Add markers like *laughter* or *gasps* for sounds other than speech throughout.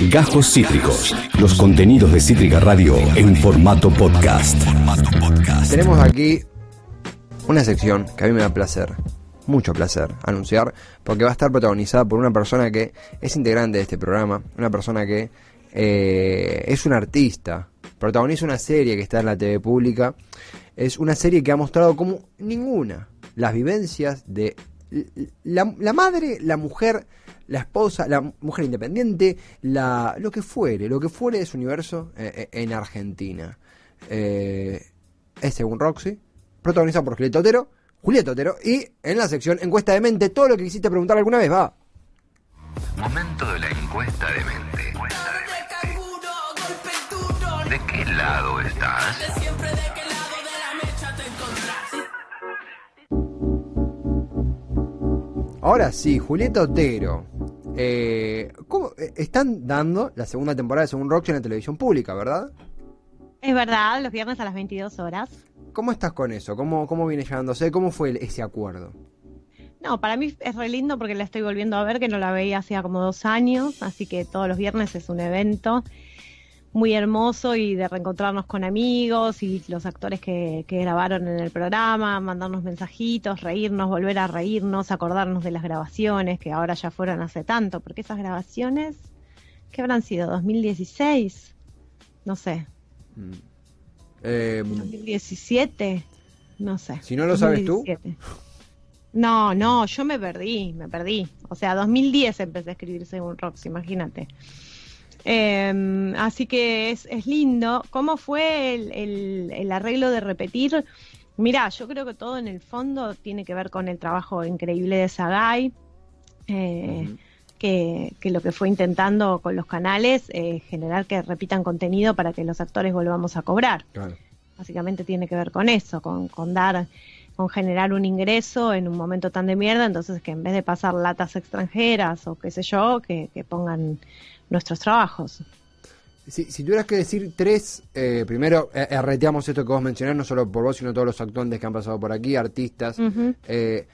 Gajos Cítricos. Los contenidos de Cítrica Radio en formato podcast. Tenemos aquí una sección que a mí me da placer, mucho placer, anunciar, porque va a estar protagonizada por una persona que es integrante de este programa, una persona que eh, es un artista, protagoniza una serie que está en la TV pública, es una serie que ha mostrado como ninguna las vivencias de la, la madre, la mujer, la esposa, la mujer independiente, la, lo que fuere, lo que fuere de su universo eh, eh, en Argentina. Eh, es según Roxy, protagonizado por Julieta Otero, Julieta Otero, y en la sección encuesta de mente, todo lo que quisiste preguntar alguna vez va. Momento de la encuesta de mente. ¿De qué lado estás? Ahora sí, Julieta Otero. Eh, ¿cómo? Eh, Están dando la segunda temporada de Según Roxy en la televisión pública, ¿verdad? Es verdad, los viernes a las 22 horas. ¿Cómo estás con eso? ¿Cómo, cómo viene llevándose? ¿Cómo fue ese acuerdo? No, para mí es re lindo porque la estoy volviendo a ver, que no la veía hacía como dos años, así que todos los viernes es un evento muy hermoso y de reencontrarnos con amigos y los actores que, que grabaron en el programa, mandarnos mensajitos, reírnos, volver a reírnos, acordarnos de las grabaciones que ahora ya fueron hace tanto, porque esas grabaciones, ¿qué habrán sido? ¿2016? No sé, Eh, 2017, no sé. Si no lo sabes tú. 2017. No, no, yo me perdí, me perdí. O sea, 2010 empecé a escribir según Rox, imagínate. Eh, así que es, es lindo. ¿Cómo fue el, el- el arreglo de repetir? Mirá, yo creo que todo en el fondo tiene que ver con el trabajo increíble de Sagai. eh, que, que lo que fue intentando con los canales, eh, generar que repitan contenido para que los actores volvamos a cobrar. claro. Básicamente tiene que ver con eso, con, con dar, con generar un ingreso en un momento tan de mierda, entonces que en vez de pasar latas extranjeras o qué sé yo, que, que pongan nuestros trabajos. Si, si tuvieras que decir tres, eh, primero eh, arreteamos esto que vos mencionás, no solo por vos, sino todos los actores que han pasado por aquí, artistas. Eh,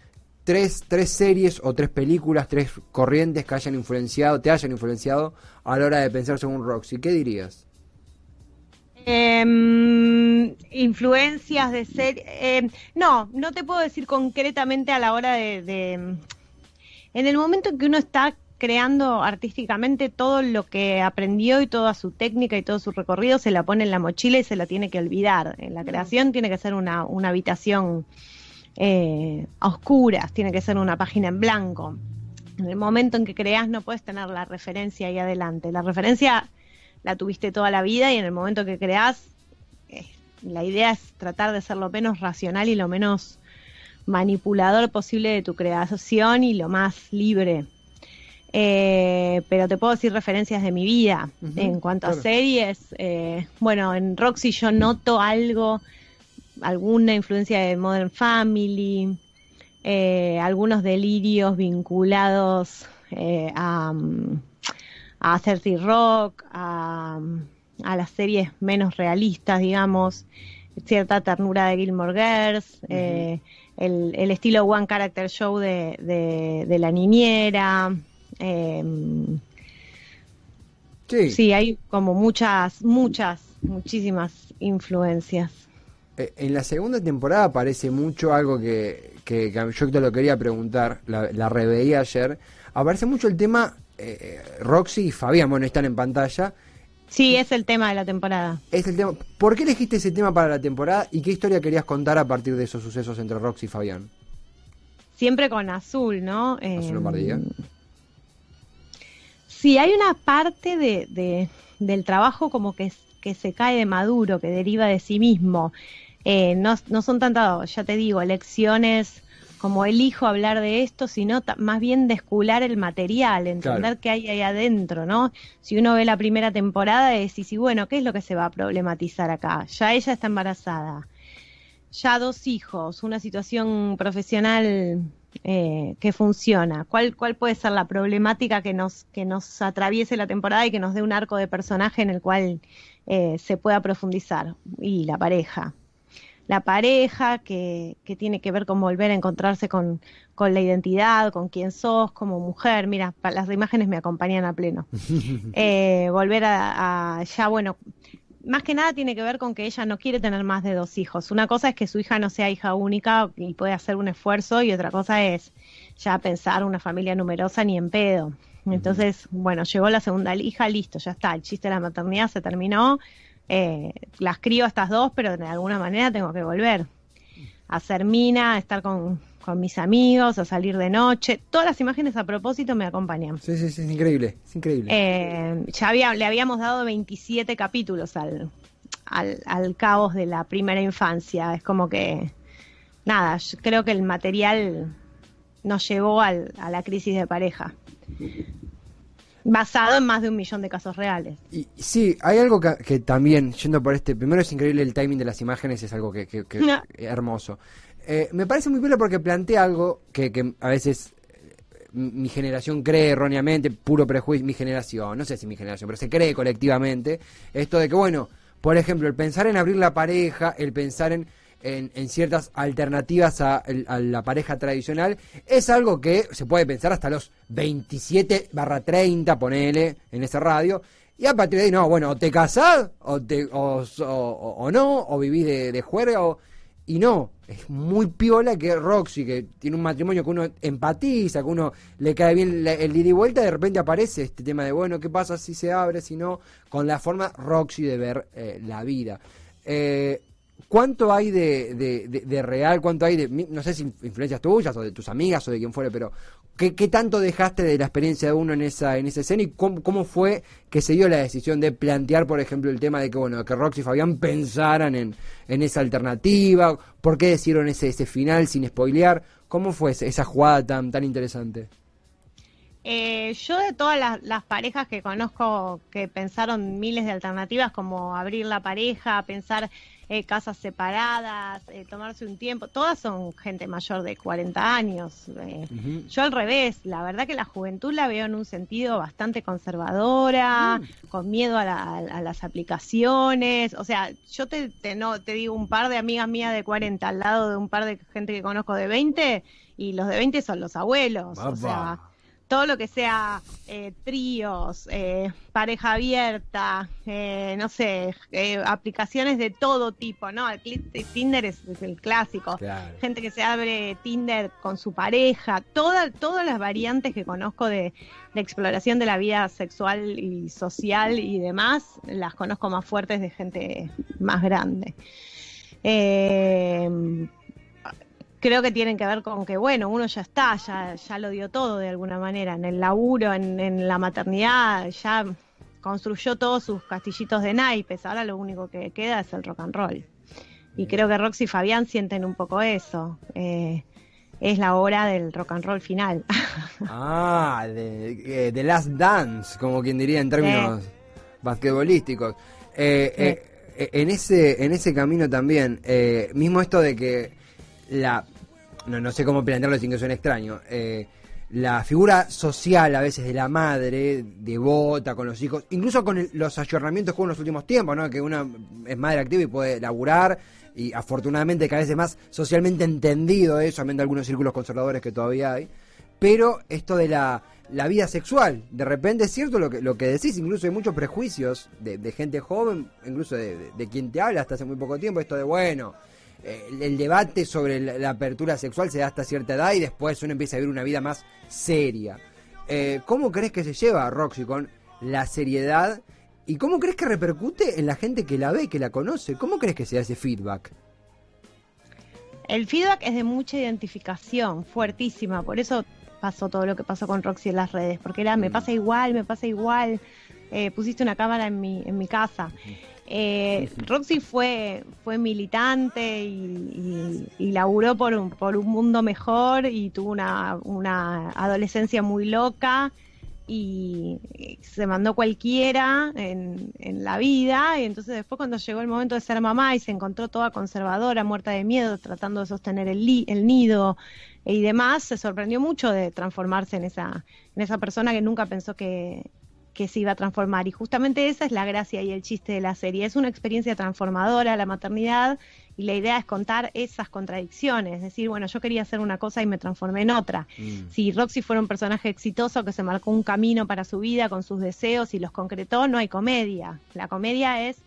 tres, tres series o tres películas, tres corrientes que hayan influenciado, te hayan influenciado a la hora de pensar según Roxy. ¿Qué dirías? Em, influencias de ser em, no no te puedo decir concretamente a la hora de, de- en el momento en que uno está creando artísticamente todo lo que aprendió y toda su técnica y todo su recorrido se la pone en la mochila y se la tiene que olvidar. En la creación tiene que ser una, una habitación eh, a oscuras tiene que ser una página en blanco. En el momento en que creas no puedes tener la referencia ahí adelante. La referencia la tuviste toda la vida y en el momento que creas, eh, la idea es tratar de ser lo menos racional y lo menos manipulador posible de tu creación y lo más libre. Eh, pero te puedo decir referencias de mi vida. En cuanto claro. a series, eh, bueno, en Roxy yo noto algo, alguna influencia de Modern Family, eh, algunos delirios vinculados eh, a, mm, a 30 Rock, a, a las series menos realistas, digamos, cierta ternura de Gilmore Girls, eh, el, el estilo One Character Show de, de, de la niñera. eh, Sí. sí, hay como muchas, muchas, muchísimas influencias. Eh, en la segunda temporada aparece mucho algo que, que, que yo te lo quería preguntar, la, la reveí ayer. Aparece mucho el tema, eh, Roxy y Fabián, bueno, están en pantalla. Sí, es el tema de la temporada. Es el tema. ¿Por qué elegiste ese tema para la temporada y qué historia querías contar a partir de esos sucesos entre Roxy y Fabián? Siempre con azul, ¿no? Azul Eh, Lombardía. Sí, hay una parte de, de- del trabajo como que, que se cae de maduro, que deriva de sí mismo. Eh, no, no son tantas, ya te digo, lecciones como elijo hablar de esto, sino más bien descular el material, entender Claro. qué hay ahí adentro, ¿no? Si uno ve la primera temporada, decís, y bueno, ¿qué es lo que se va a problematizar acá? Ya ella está embarazada, ya dos hijos, una situación profesional eh, que funciona. ¿Cuál, ¿Cuál puede ser la problemática que nos, que nos atraviese la temporada y que nos dé un arco de personaje en el cual eh, se pueda profundizar? Y la pareja. La pareja, que, que, tiene que ver con volver a encontrarse con, con, la identidad, con quién sos como mujer. Mira, las imágenes me acompañan a pleno. *laughs* eh, volver a, a, ya, bueno, más que nada tiene que ver con que ella no quiere tener más de dos hijos. Una cosa es que su hija no sea hija única y puede hacer un esfuerzo y otra cosa es ya pensar una familia numerosa ni en pedo. Entonces, bueno, llegó la segunda hija, listo, ya está, el chiste de la maternidad se terminó. Eh, las crío a estas dos, pero de alguna manera tengo que volver a ser mina, a estar con, con, mis amigos, a salir de noche. Todas las imágenes a propósito me acompañan. Sí, sí, sí, es increíble, es increíble. Eh, ya había, le habíamos dado 27 capítulos al, al, al caos de la primera infancia. Es como que, nada, creo que el material nos llevó al, a la crisis de pareja. Basado en más de un millón de casos reales. Y sí, hay algo que, que, también, yendo por este, primero es increíble el timing de las imágenes, es algo que, que, que no. hermoso. Eh, me parece muy bien porque plantea algo que, que a veces mi generación cree erróneamente, puro prejuicio, mi generación, no sé si mi generación, pero se cree colectivamente, esto de que, bueno, por ejemplo, el pensar en abrir la pareja, el pensar en en, ciertas alternativas a, la pareja tradicional, es algo que se puede pensar hasta los 27 barra 30, ponele, en ese radio, y a partir de ahí, no, bueno, o te casás, o, no, o vivís de, de juerga, o, y no, es muy piola que Roxy, que tiene un matrimonio que uno empatiza, que uno le cae bien el ida y vuelta, de repente aparece este tema de, bueno, ¿qué pasa si se abre, si no? Con la forma Roxy de ver eh, la vida. Eh, ¿Cuánto hay de, de, de, real? ¿Cuánto hay de, no sé si influencias tuyas o de tus amigas o de quien fuere, pero ¿qué, qué tanto dejaste de la experiencia de uno en esa, en esa escena y cómo, cómo, fue que se dio la decisión de plantear, por ejemplo, el tema de que, bueno, que Roxy y Fabián pensaran en, en esa alternativa? ¿Por qué decidieron ese, ese final sin spoilear? ¿Cómo fue esa jugada tan, tan interesante? Eh, yo de todas las, las, parejas que conozco que pensaron miles de alternativas como abrir la pareja, pensar eh, casas separadas, eh, tomarse un tiempo, todas son gente mayor de 40 años. Eh, uh -huh. Yo al revés, la verdad que la juventud la veo en un sentido bastante conservadora, uh -huh. con miedo a, la, a, las aplicaciones. O sea, yo te, te, no, te digo un par de amigas mías de 40 al lado de un par de gente que conozco de 20 y los de 20 son los abuelos. O sea, todo lo que sea eh, tríos, eh, pareja abierta, eh, no sé, aplicaciones de todo tipo, ¿no? Tinder es, es el clásico. Claro. Gente que se abre Tinder con su pareja, toda, todas las variantes que conozco de, de, exploración de la vida sexual y social y demás, las conozco más fuertes de gente más grande. Eh, creo que tienen que ver con que, bueno, uno ya está, ya, ya lo dio todo de alguna manera, en el laburo, en, en la maternidad, ya construyó todos sus castillitos de naipes, ahora lo único que queda es el rock and roll. Y creo que Roxy y Fabián sienten un poco eso. Eh, es la hora del rock and roll final. *laughs* ah, de, de Last Dance, como quien diría en términos eh. basquetbolísticos. Eh, eh. en, ese, en ese camino también, mismo esto de que la no, no sé cómo plantearlo sin que suene extraño. Eh, la figura social a veces de la madre, devota con los hijos, incluso con los ayornamientos con los últimos tiempos, ¿no? Que una es madre activa y puede laburar, y afortunadamente cada vez es más socialmente entendido eso, amén de algunos círculos conservadores que todavía hay. Pero esto de la, la vida sexual, de repente es cierto lo que, lo que decís, incluso hay muchos prejuicios de, de gente joven, incluso de, de quien te habla hasta hace muy poco tiempo, esto de bueno el, el, debate sobre la, la, apertura sexual se da hasta cierta edad y después uno empieza a vivir una vida más seria. Eh, ¿Cómo crees que se lleva Roxy con la seriedad y cómo crees que repercute en la gente que la ve, que la conoce? ¿Cómo crees que se da ese feedback? El feedback es de mucha identificación, fuertísima, por eso pasó todo lo que pasó con Roxy en las redes, porque era, me Mm. pasa igual, me pasa igual, eh, pusiste una cámara en mi, en mi casa. Eh, Roxy fue, fue militante y, y, y, laburó por un, por un mundo mejor y tuvo una, una adolescencia muy loca y se mandó cualquiera en, en, la vida. Y entonces después cuando llegó el momento de ser mamá y se encontró toda conservadora, muerta de miedo, tratando de sostener el, el nido y demás, se sorprendió mucho de transformarse en esa, en esa persona que nunca pensó que, que se iba a transformar. Y justamente esa es la gracia y el chiste de la serie. Es una experiencia transformadora la maternidad Y la idea es contar esas contradicciones, es decir, bueno, yo quería hacer una cosa y me transformé en otra. Mm. Si Roxy fuera un personaje exitoso que se marcó un camino para su vida con sus deseos y los concretó, no hay comedia. La comedia es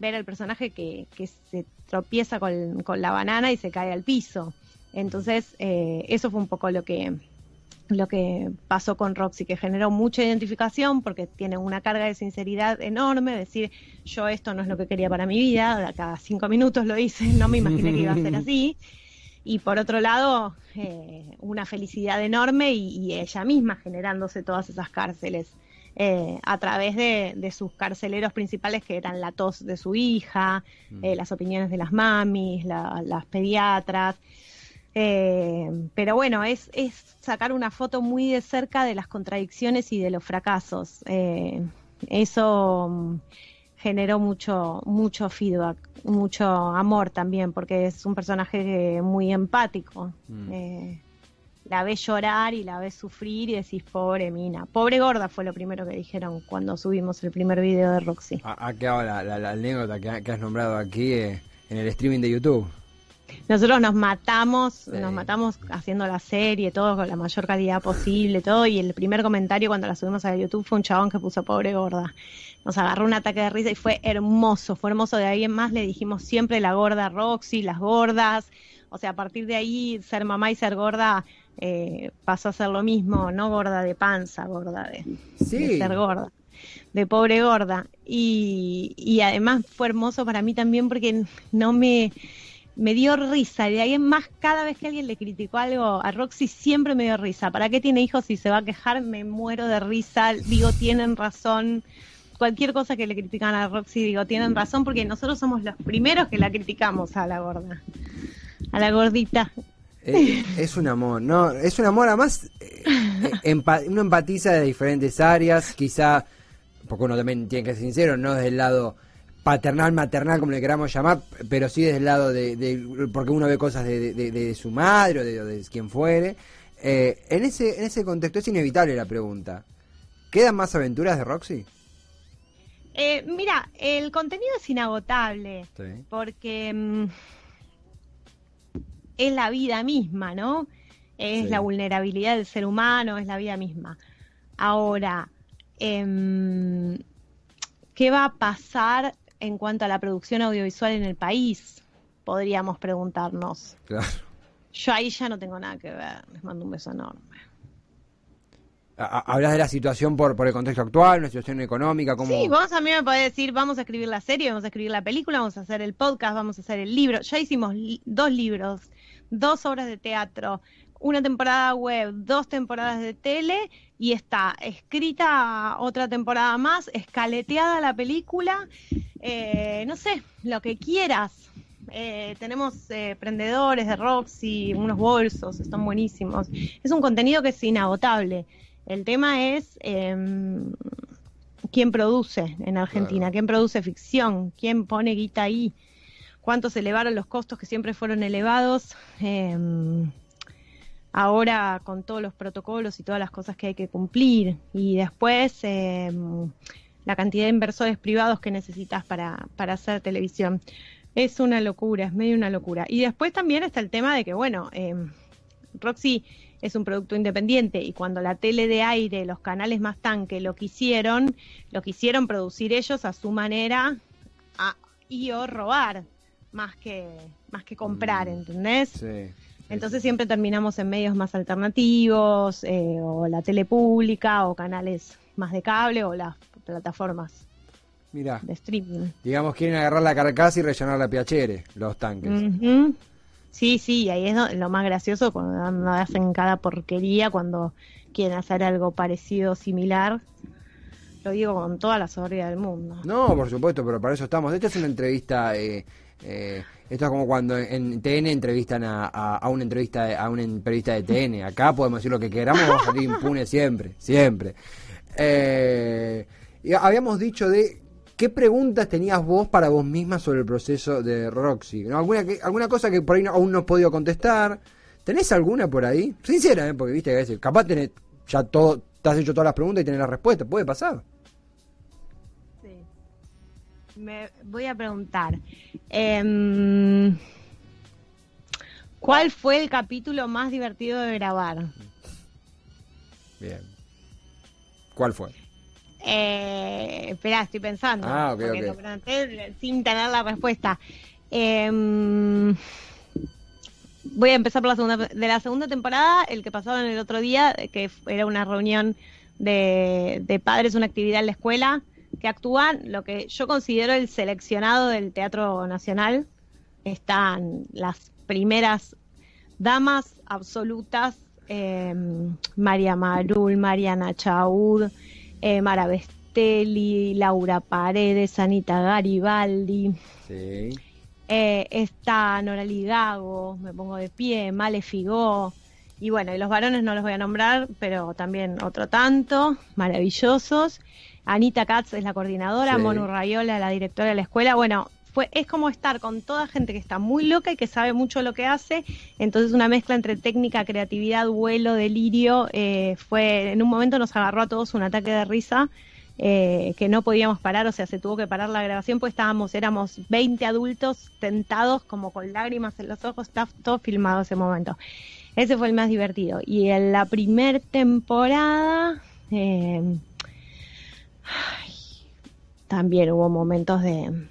ver al personaje que, que se tropieza con, con la banana y se cae al piso. Entonces, eh, eso fue un poco lo que, lo que pasó con Roxy, que generó mucha identificación porque tiene una carga de sinceridad enorme, decir, yo esto no es lo que quería para mi vida, cada cinco minutos lo hice, no me imaginé que iba a ser *laughs* así. Y por otro lado, eh, una felicidad enorme y, y ella misma generándose todas esas cárceles. eh, a través de, de sus carceleros principales que eran la tos de su hija, eh, las opiniones de las mamis, la- las pediatras. Eh, pero bueno, es, es sacar una foto muy de cerca de las contradicciones y de los fracasos. Eh, eso mm, generó mucho, mucho feedback, mucho amor también, porque es un personaje muy empático. Mm. Eh, la ves llorar y la ves sufrir y decís, pobre mina. Pobre gorda fue lo primero que dijeron cuando subimos el primer video de Roxy. Ha, ha quedado la, la- la anécdota que, ha- que has nombrado aquí eh, en el streaming de YouTube. Nosotros nos matamos, Sí. nos matamos haciendo la serie, todo con la mayor calidad posible, todo, y el primer comentario cuando la subimos a YouTube fue un chabón que puso pobre gorda. Nos agarró un ataque de risa y fue hermoso, fue hermoso. De ahí en más le dijimos siempre la gorda Roxy, las gordas. O sea, a partir de ahí, ser mamá y ser gorda eh, pasó a ser lo mismo, no gorda de panza, gorda de, Sí. de ser gorda, de pobre gorda. Y, y además fue hermoso para mí también porque no me, me dio risa. De ahí en más, cada vez que alguien le criticó algo a Roxy, siempre me dio risa. ¿Para qué tiene hijos si se va a quejar? Me muero de risa. Digo, tienen razón. Cualquier cosa que le critican a Roxy, digo, tienen razón porque nosotros somos los primeros que la criticamos a la gorda. A la gordita. Eh, es un amor, no, es un amor además, eh, eh, uno empatiza de diferentes áreas, quizá, porque uno también tiene que ser sincero, no desde el lado paternal, maternal, como le queramos llamar, pero sí desde el lado de, de- porque uno ve cosas de, de- de su madre o de, quien fuere. Eh, en, ese, en ese contexto es inevitable la pregunta. ¿Quedan más aventuras de Roxy? Eh, mira, el contenido es inagotable. Sí. porque mm, es la vida misma, ¿no? Es Sí. la vulnerabilidad del ser humano, es la vida misma. Ahora, em, ¿qué va a pasar en cuanto a la producción audiovisual en el país? Podríamos preguntarnos. Claro. Yo ahí ya no tengo nada que ver. Les mando un beso enorme. Hablas de la situación por, por el contexto actual, una situación económica, como... Sí, vos a mí me podés decir, vamos a escribir la serie, vamos a escribir la película, vamos a hacer el podcast, vamos a hacer el libro. Ya hicimos li- dos libros, dos obras de teatro, una temporada web, dos temporadas de tele y está escrita otra temporada más, escaleteada la película, eh, no sé, lo que quieras. Eh, tenemos eh, prendedores de Roxy, unos bolsos, están buenísimos. Es un contenido que es inagotable. El tema es em, quién produce en Argentina, Claro. quién produce ficción, quién pone guita ahí, cuántos elevaron los costos que siempre fueron elevados. em, ahora con todos los protocolos y todas las cosas que hay que cumplir. Y después em, la cantidad de inversores privados que necesitas para, para hacer televisión. Es una locura, es medio una locura. Y después también está el tema de que, bueno, em, Roxy es un producto independiente y cuando la tele de aire, los canales más tanque lo quisieron, lo quisieron producir ellos a su manera a- y o robar más que más que comprar, Mm. ¿entendés? Sí. Entonces siempre terminamos en medios más alternativos, eh, o la tele pública, o canales más de cable, o las plataformas Mira, de streaming. digamos, quieren agarrar la carcasa y rellenar la piachere, los tanques. Ujú. Sí, sí, ahí es lo más gracioso cuando hacen cada porquería, cuando quieren hacer algo parecido, similar. Lo digo con toda la soberbia del mundo. No, por supuesto, pero para eso estamos. Esta es una entrevista. Eh, eh, esto es como cuando en TN entrevistan a, a, a una entrevista de- a una periodista de TN. Acá podemos decir lo que queramos, vamos a salir impune siempre, siempre. Eh, habíamos dicho de qué preguntas tenías vos para vos misma sobre el proceso de Roxy. ¿no? ¿Alguna, que- alguna cosa que por ahí no- aún no has podido contestar. ¿Tenés alguna por ahí? Sincera, ¿eh? porque viste que a veces, capaz tenés ya todo, te has hecho todas las preguntas y tenés la respuesta. Puede pasar. Sí. me voy a preguntar. em, ¿Cuál fue el capítulo más divertido de grabar? Bien. ¿Cuál fue? Eh, espera, estoy pensando. Ah, ok, porque lo pregunté sin tener la respuesta. Em, voy a empezar por la segunda. De la segunda temporada, el que pasaba en el otro día, que era una reunión de, de padres, una actividad en la escuela, que actúan lo que yo considero el seleccionado del Teatro Nacional. Están las primeras damas absolutas, eh, María Marul, Mariana Chaud, eh, Mara Bestelli, Laura Paredes, Anita Garibaldi, Sí. eh, está Nora Ligago, me pongo de pie, Male Figó, y bueno, y los varones no los voy a nombrar, pero también otro tanto, maravillosos. Anita Katz es la coordinadora, Sí. Monu Rayola, la directora de la escuela. Bueno, fue, es como estar con toda gente que está muy loca y que sabe mucho lo que hace. Entonces una mezcla entre técnica, creatividad, vuelo, delirio. eh, fue, en un momento nos agarró a todos un ataque de risa. eh, que no podíamos parar, o sea, se tuvo que parar la grabación, pues estábamos, éramos 20 adultos tentados, como con lágrimas en los ojos, está todo filmado ese momento. Ese fue el más divertido. Y en la primer temporada, eh, también hubo momentos de,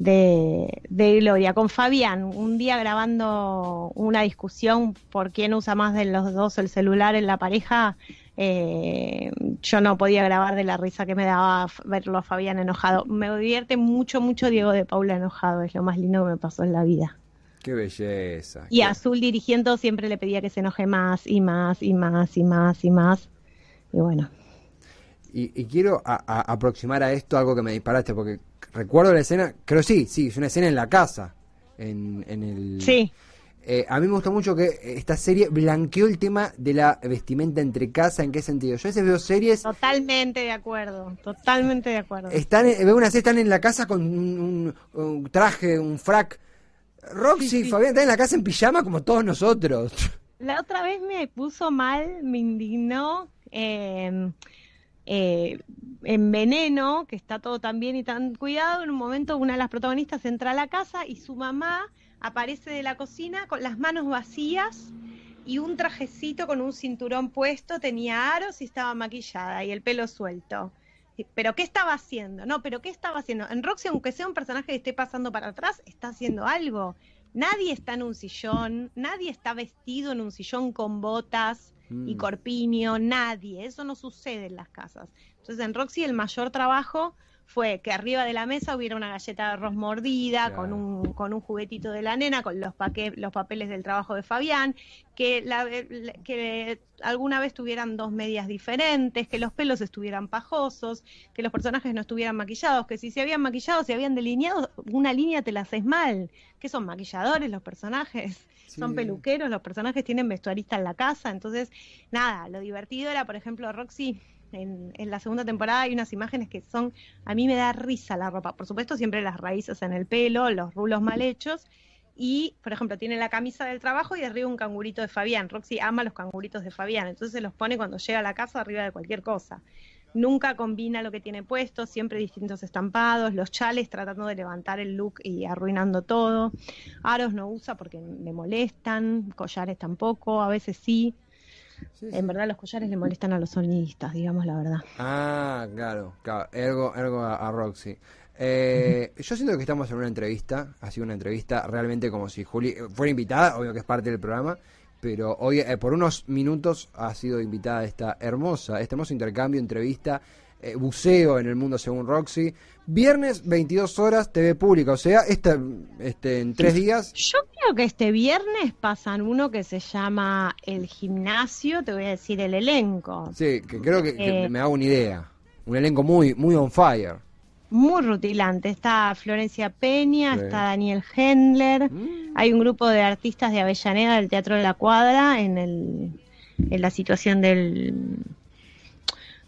de, de gloria. Con Fabián, un día grabando una discusión por quién usa más de los dos el celular en la pareja, eh, yo no podía grabar de la risa que me daba verlo a Fabián enojado. Me divierte mucho, mucho Diego de Paula enojado, es lo más lindo que me pasó en la vida. Qué belleza. Y Qué- Azul dirigiendo siempre le pedía que se enoje más y más y más y más y más. Y bueno, Y, y quiero a- a- aproximar a esto algo que me disparaste, porque recuerdo la escena, creo sí, sí, es una escena en la casa. En, en el... sí, Eh, a mí me gustó mucho que esta serie blanqueó el tema de la vestimenta entre casa. ¿En qué sentido? Yo a veces veo series, totalmente de acuerdo, totalmente de acuerdo. están, en- veo una serie, están en la casa con un, un- un traje, un frac. Roxy, Sí, sí. Fabián, están en la casa en pijama como todos nosotros. La otra vez me puso mal, me indignó eh, eh, en Veneno, que está todo tan bien y tan cuidado. En un momento una de las protagonistas entra a la casa y su mamá aparece de la cocina con las manos vacías y un trajecito con un cinturón puesto, tenía aros y estaba maquillada y el pelo suelto. ¿Pero qué estaba haciendo? No, pero ¿qué estaba haciendo? En Roxy, aunque sea un personaje que esté pasando para atrás, está haciendo algo. Nadie está en un sillón, nadie está vestido en un sillón con botas y Mm. corpiño, nadie. Eso no sucede en las casas. Entonces, en Roxy el mayor trabajo fue que arriba de la mesa hubiera una galleta de arroz mordida, con, un, con un juguetito de la nena, con los, paque- los papeles del trabajo de Fabián, que, la- que alguna vez tuvieran dos medias diferentes, que los pelos estuvieran pajosos, que los personajes no estuvieran maquillados, que si se habían maquillado, se habían delineado, una línea te la haces mal. que son maquilladores los personajes? Son peluqueros, los personajes tienen vestuarista en la casa, entonces, nada, lo divertido era, por ejemplo, Roxy, en, en la segunda temporada hay unas imágenes que son, a mí me da risa la ropa, por supuesto siempre las raíces en el pelo, los rulos mal hechos, y, por ejemplo, tiene la camisa del trabajo y arriba un cangurito de Fabián. Roxy ama los canguritos de Fabián, entonces se los pone cuando llega a la casa arriba de cualquier cosa. Nunca combina lo que tiene puesto, siempre distintos estampados, los chales tratando de levantar el look y arruinando todo. Aros no usa porque le molestan, collares tampoco, a veces sí. Sí, sí. En verdad los collares le molestan a los sonidistas, digamos la verdad. Ah, claro, claro. Ergo, ergo a, a Roxy. Eh, yo siento que estamos en una entrevista, ha sido una entrevista realmente como si Juli fuera invitada, obvio que es parte del programa, pero hoy eh, por unos minutos ha sido invitada esta hermosa, este hermoso intercambio, entrevista, eh, buceo en el mundo según Roxy. Viernes, 22 horas, TV pública, o sea, esta, este, en tres días. Yo creo que este viernes pasan uno que se llama El Gimnasio, te voy a decir el elenco. Sí, que creo que, que Eh. me hago una idea. Un elenco muy, muy on fire. Muy rutilante. Está Florencia Peña, Sí. está Daniel Hendler. Mm. Hay un grupo de artistas de Avellaneda del Teatro de la Cuadra en, el, en la situación del,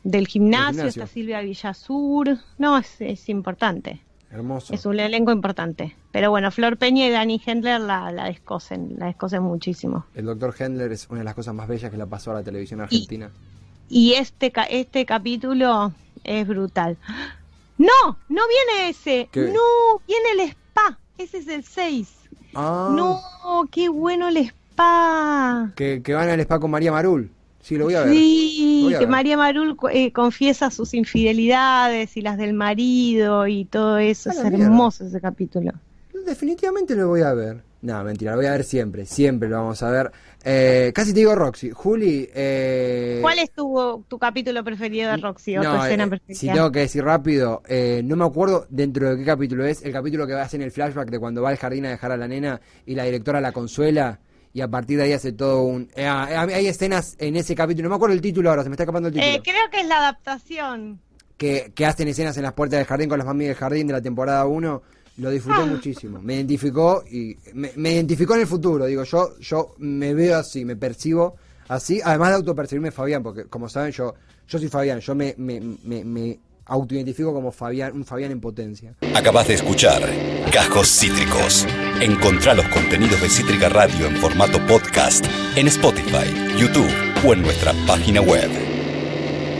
del gimnasio. gimnasio. Está Silvia Villasur. No, es, es importante. Hermoso. Es un elenco importante. Pero bueno, Flor Peña y Dani Hendler la, la descosen, la descosen muchísimo. El doctor Hendler es una de las cosas más bellas que le pasó a la televisión argentina. Y este, este capítulo es brutal. *gasps* No, no viene ese. ¿Qué? No, viene el spa. Ese es el 6. Ah, No, qué bueno el spa. que, que van al spa con María Marul. Sí, lo voy a ver. Sí, a que ver. María Marul eh, confiesa sus infidelidades y las del marido y todo eso. A Es mierda. hermoso ese capítulo. Definitivamente lo voy a ver. No, mentira, lo voy a ver siempre. Siempre lo vamos a ver. Eh, casi te digo Roxy. Juli. Eh, ¿Cuál es tu, tu capítulo preferido de Roxy o tu escena eh, preferida? si tengo que decir rápido, eh, no me acuerdo dentro de qué capítulo es, el capítulo que hacen el flashback de cuando va al jardín a dejar a la nena y la directora la consuela y a partir de ahí hace todo un... eh, ah, eh, hay escenas en ese capítulo, no me acuerdo el título ahora, se me está escapando el título, Eh, creo que es la adaptación. que, que hacen escenas en las puertas del jardín con las mami del jardín de la temporada 1, lo disfruté Ah. muchísimo, me identificó y me, me identificó en el futuro, digo, yo, yo me veo así, me percibo así, además de autopercibirme Fabián, porque como saben yo, yo soy Fabián, yo me, me, me, me autoidentifico como Fabián, un Fabián en potencia. Acabas de escuchar Cajos Cítricos. Encontrá los contenidos de Cítrica Radio en formato podcast en Spotify, YouTube o en nuestra página web.